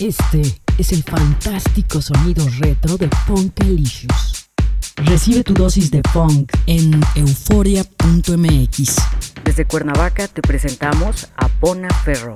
Este es el fantástico sonido retro de Funkalicious. Recibe tu dosis de funk en euforia.mx. Desde Cuernavaca te presentamos a Pona Ferro.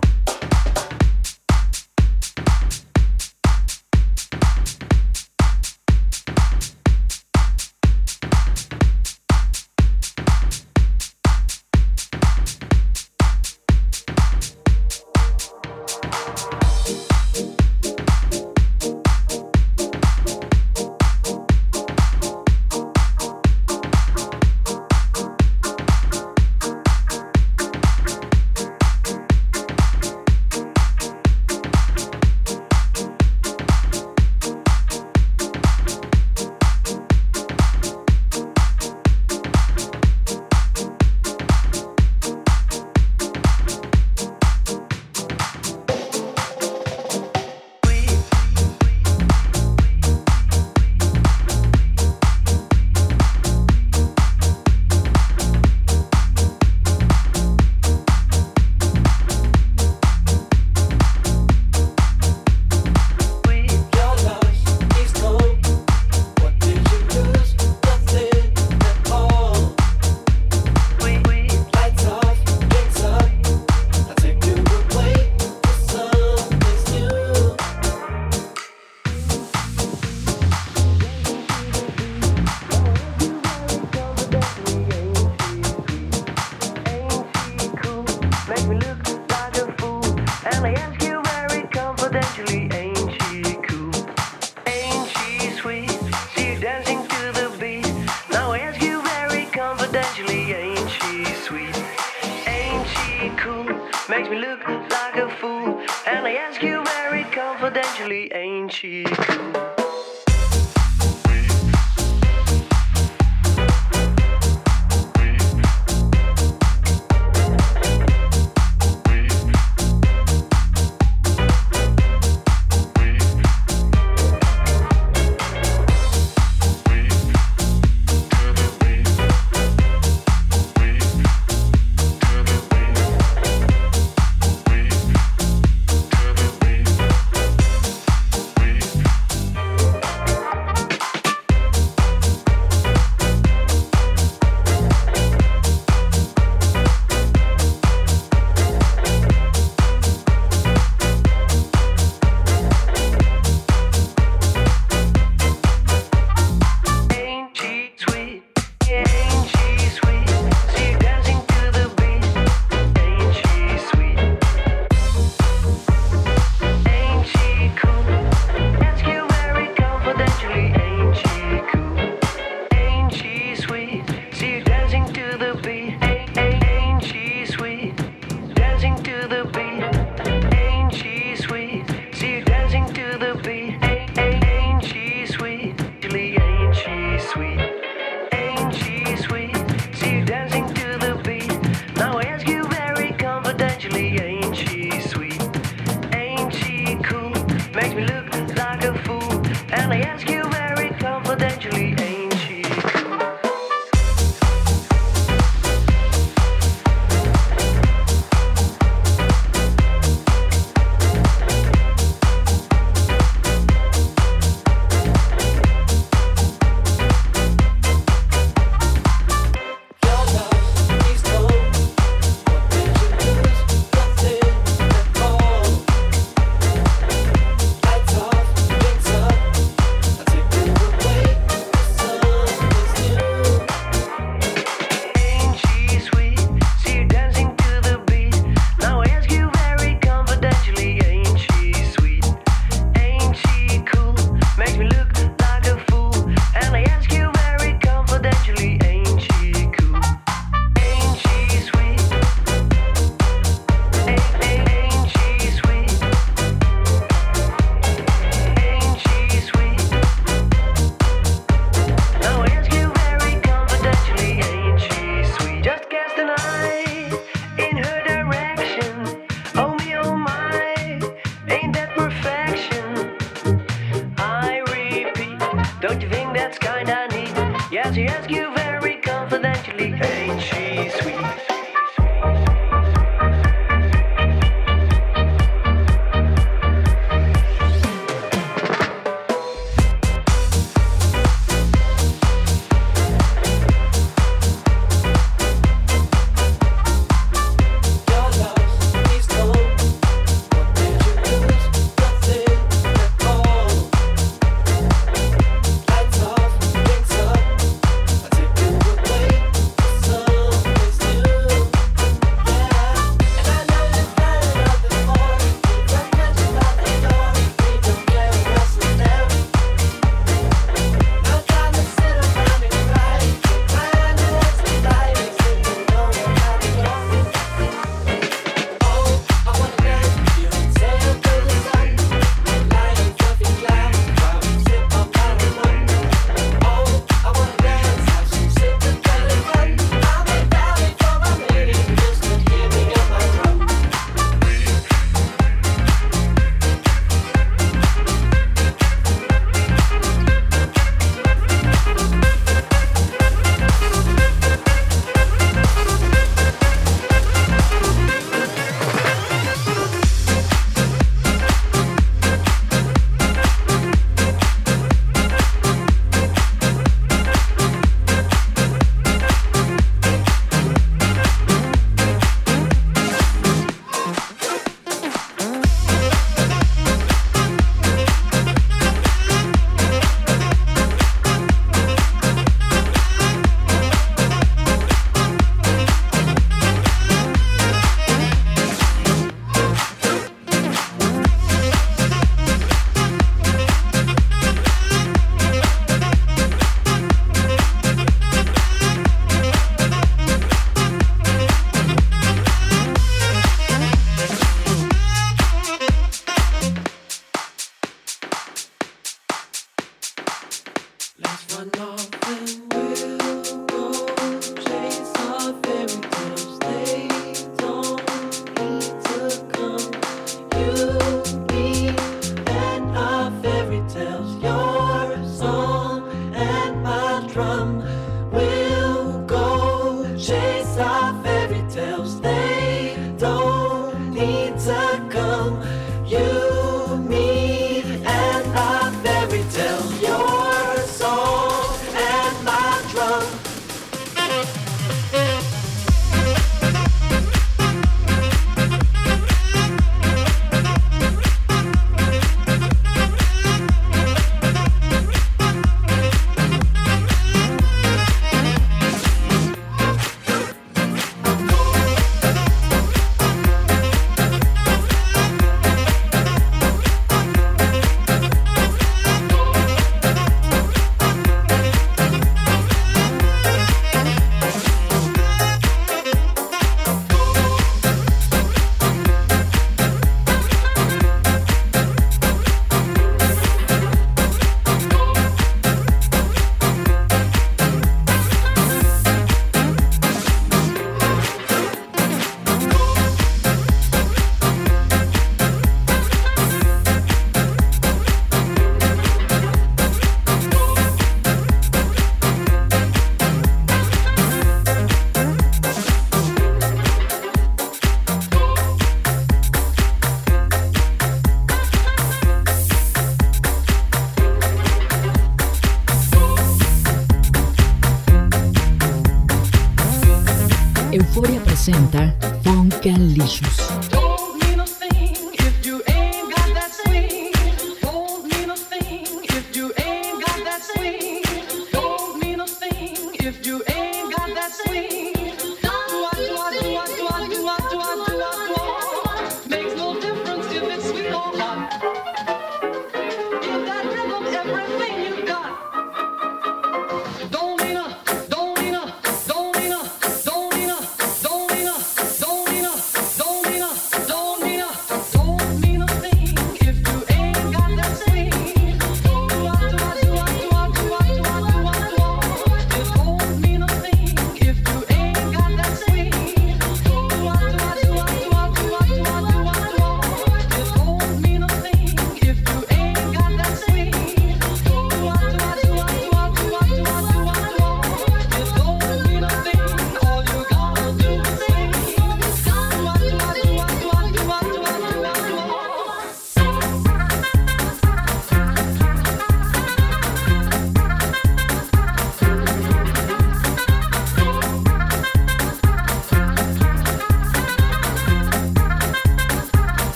actually a.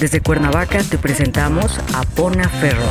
Desde Cuernavaca te presentamos a Pona Ferro.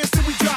dance till we go.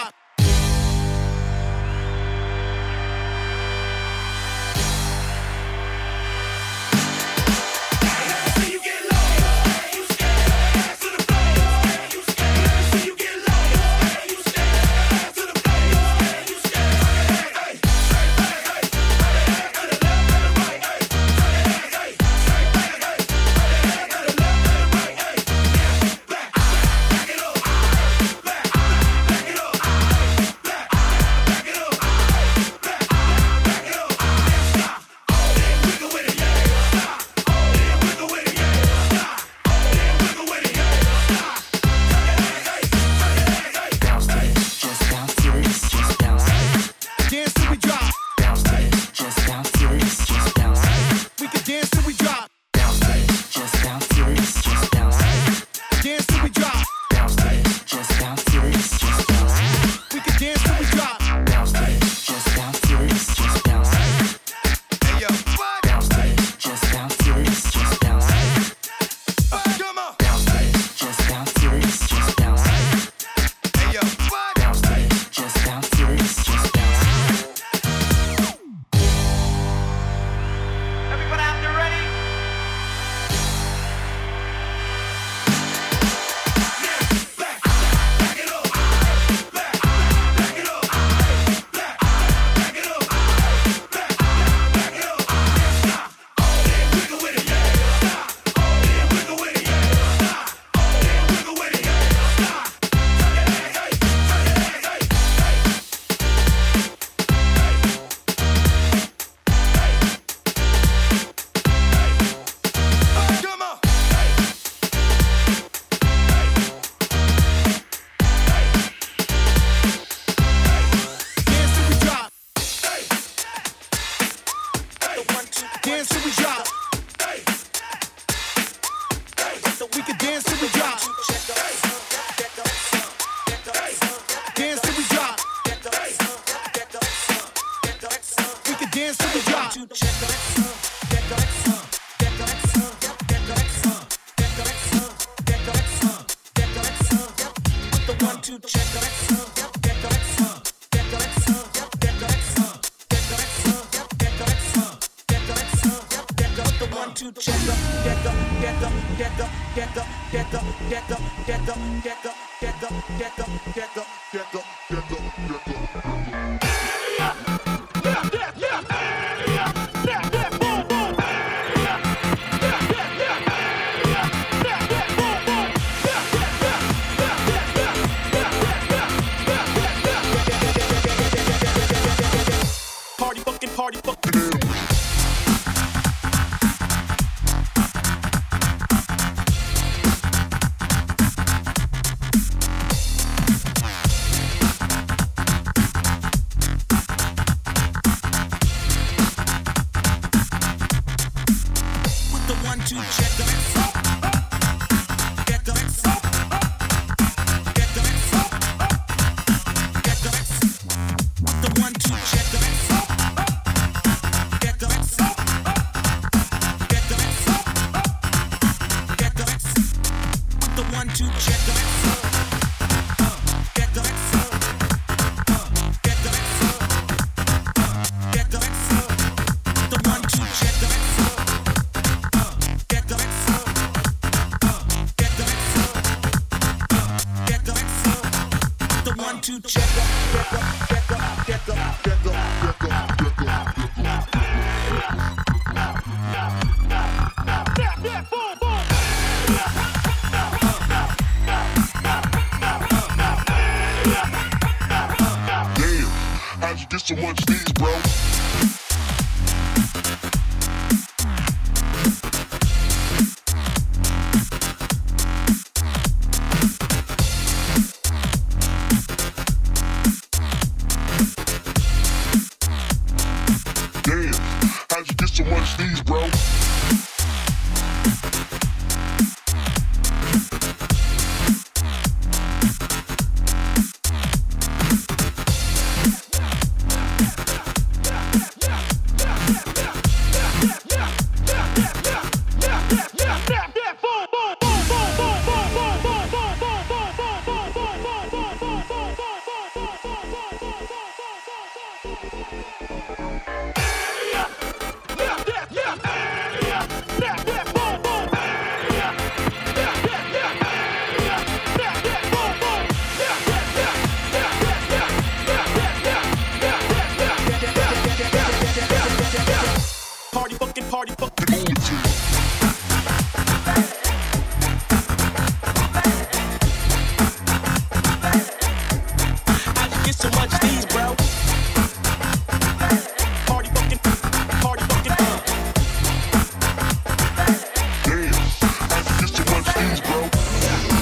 Delicious.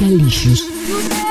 Affair,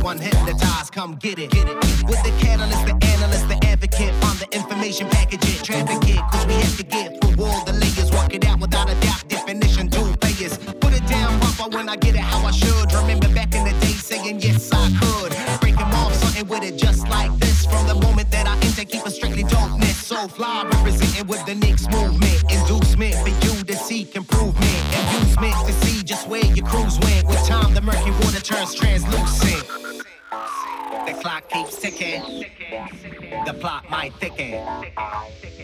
to unhypnotize. Come get it, get it. With the catalyst, the analyst, the advocate, on the information package it, traffic it. Cause we have to get through all the layers, walk it out without a doubt. Definition, do players. Put it down proper when I get it how I should. Remember back in the day saying yes I could. Break 'em off, something with it just like this. From the moment that I enter, keep it strictly dopeness. So fly, representing with the Knicks movement. Inducement for you to seek improvement. Inducement to see just where your cruise went. With time, the murky water turns translucent. Keeps ticking. The plot might thicken.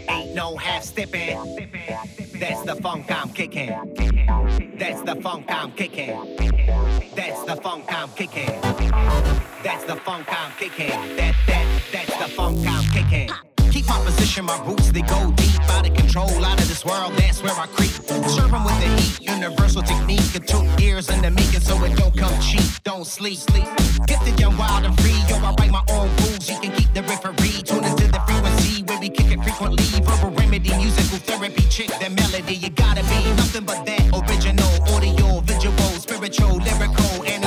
Ain't no half stepping. That's the funk I'm kicking. That's the funk I'm kicking. That's the funk I'm kicking. That's the funk I'm kicking. That that that's the funk I'm kicking. Keep my position, my roots they go deep, out of control, out of this world. That's where I creep. Serve 'em with the heat, universal technique. It took years in the making, so it don't come cheap. Don't sleep, sleep. Gifted, young, wild and free. Yo, I write my own rules. You can keep the referee. Tune into the frequency where we kick it frequently. Verbal remedy, musical therapy, chick the melody. You gotta be nothing but that original, audio, visual, spiritual, lyrical, analog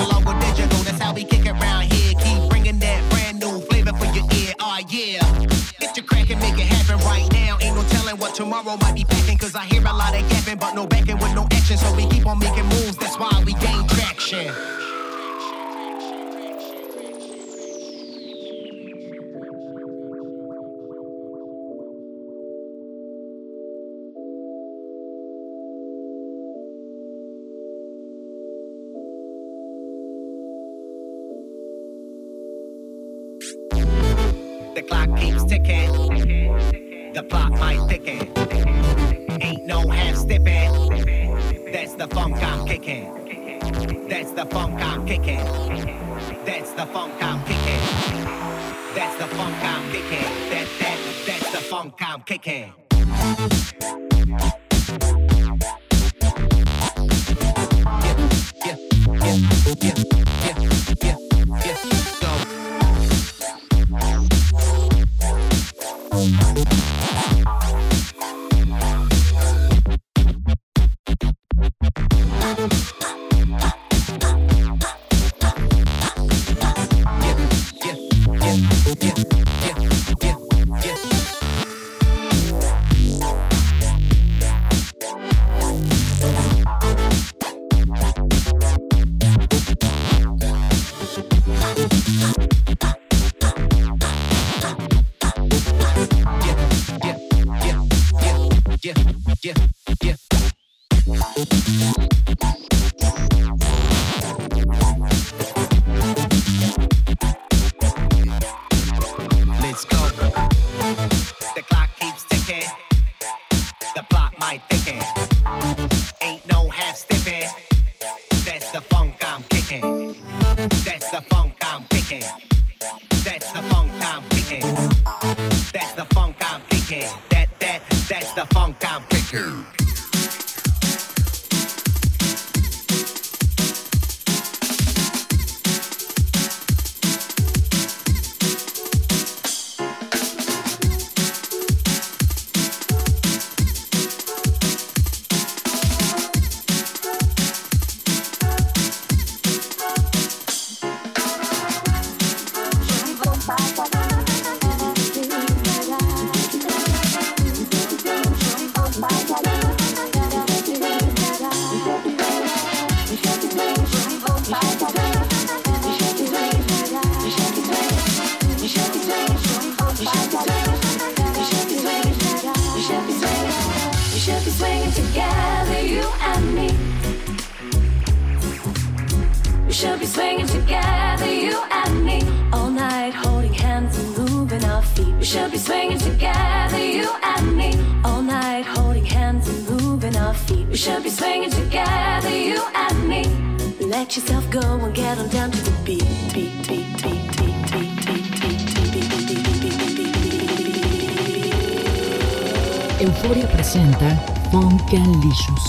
tomorrow might be packing. Cause I hear a lot of yapping, but no backing with no action. So we keep on making moves. That's why we gain traction. That's the funk I'm kicking. That's the funk I'm kicking. That's the funk I'm kicking. That's the funk I'm kicking. That that that's the funk I'm kicking. Yeah, yeah, yeah, yeah, yeah, yeah, yeah. let yourself go and get on down to the beat, beat, beat, beat, beat, beat, beat, beat,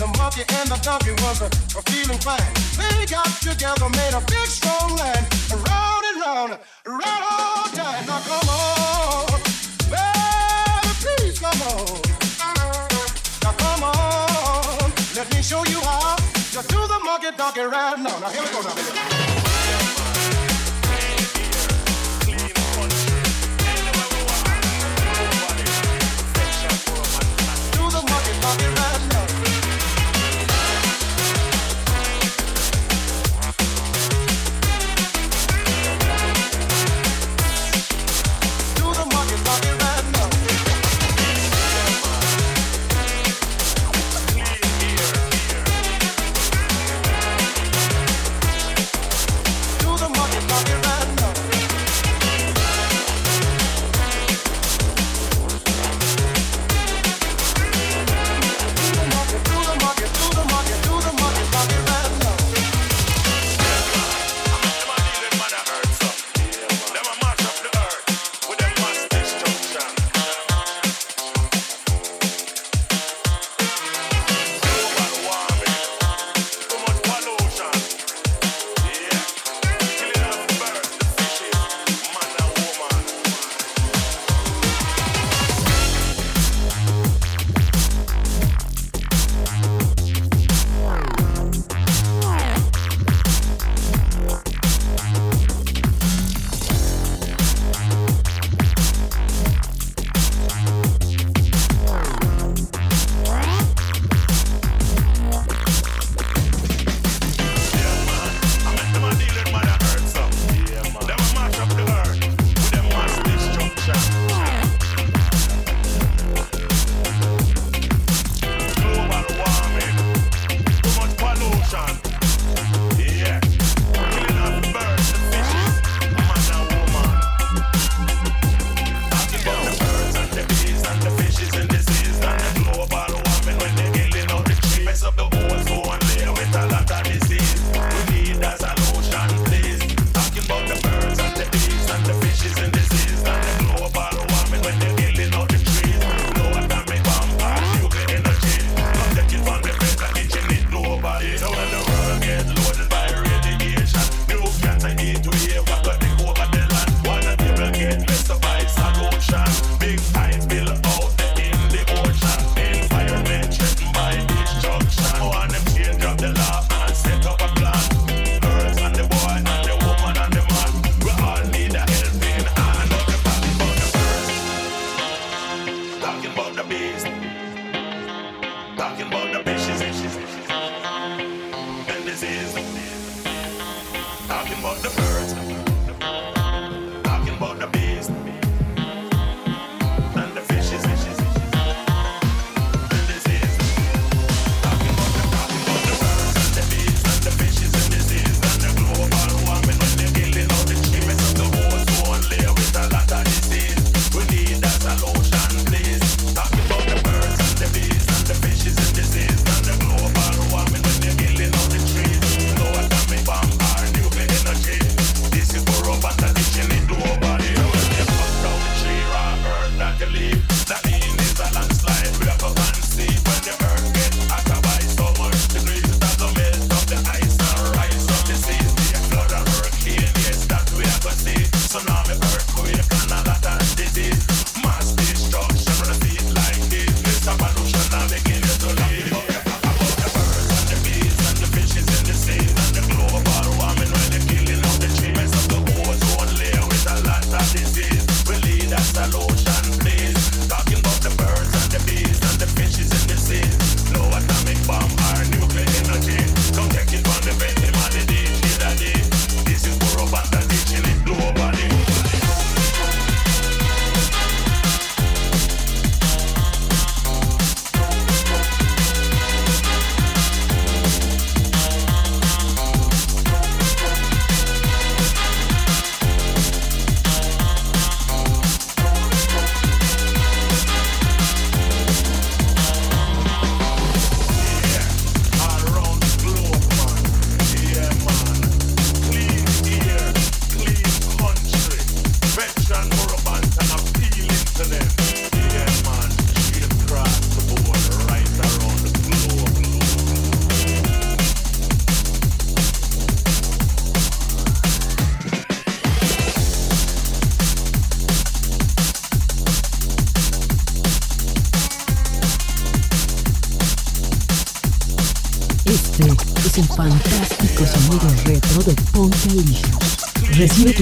the monkey and the donkey was a, a feeling fine. They got together, made a big strong line, and round and round, round all time. Now come on, baby, please come on. Now come on, let me show you how to do the monkey donkey right now. Now here we go now.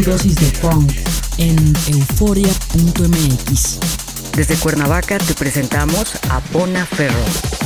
Dosis de funk en euforia.mx. Desde Cuernavaca te presentamos a Pona Ferro.